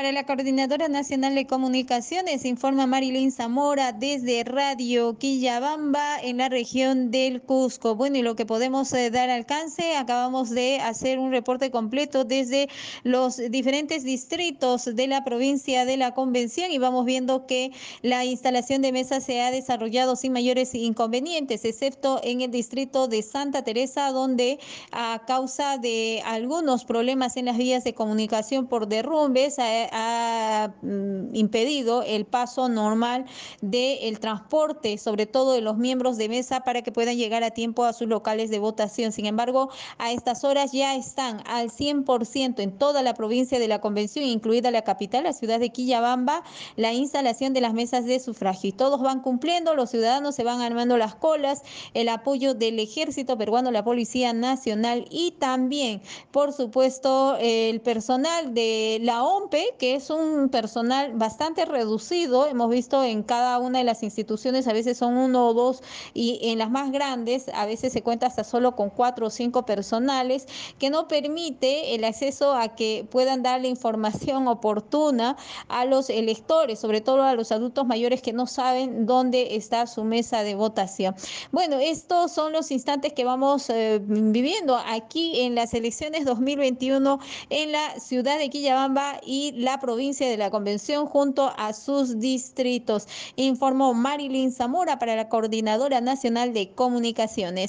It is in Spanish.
Para la Coordinadora Nacional de Comunicaciones, informa Marilyn Zamora desde Radio Quillabamba en la región del Cusco. Bueno, y lo que podemos eh, dar alcance, acabamos de hacer un reporte completo desde los diferentes distritos de la provincia de la Convención y vamos viendo que la instalación de mesas se ha desarrollado sin mayores inconvenientes, excepto en el distrito de Santa Teresa, donde a causa de algunos problemas en las vías de comunicación por derrumbes, ha mm, impedido el paso normal del transporte, sobre todo de los miembros de mesa, para que puedan llegar a tiempo a sus locales de votación. Sin embargo, a estas horas ya están al 100% en toda la provincia de la Convención, incluida la capital, la ciudad de Quillabamba, la instalación de las mesas de sufragio. Y todos van cumpliendo, los ciudadanos se van armando las colas, el apoyo del ejército peruano, la Policía Nacional y también, por supuesto, el personal de la OMPE, que es un personal bastante reducido. Hemos visto en cada una de las instituciones, a veces son uno o dos, y en las más grandes a veces se cuenta hasta solo con cuatro o cinco personales, que no permite el acceso a que puedan dar la información oportuna a los electores, sobre todo a los adultos mayores que no saben dónde está su mesa de votación. Bueno, estos son los instantes que vamos eh, viviendo aquí en las elecciones 2021 en la ciudad de Quillabamba y la provincia de la Convención junto a sus distritos, informó Marilyn Zamora para la Coordinadora Nacional de Comunicaciones.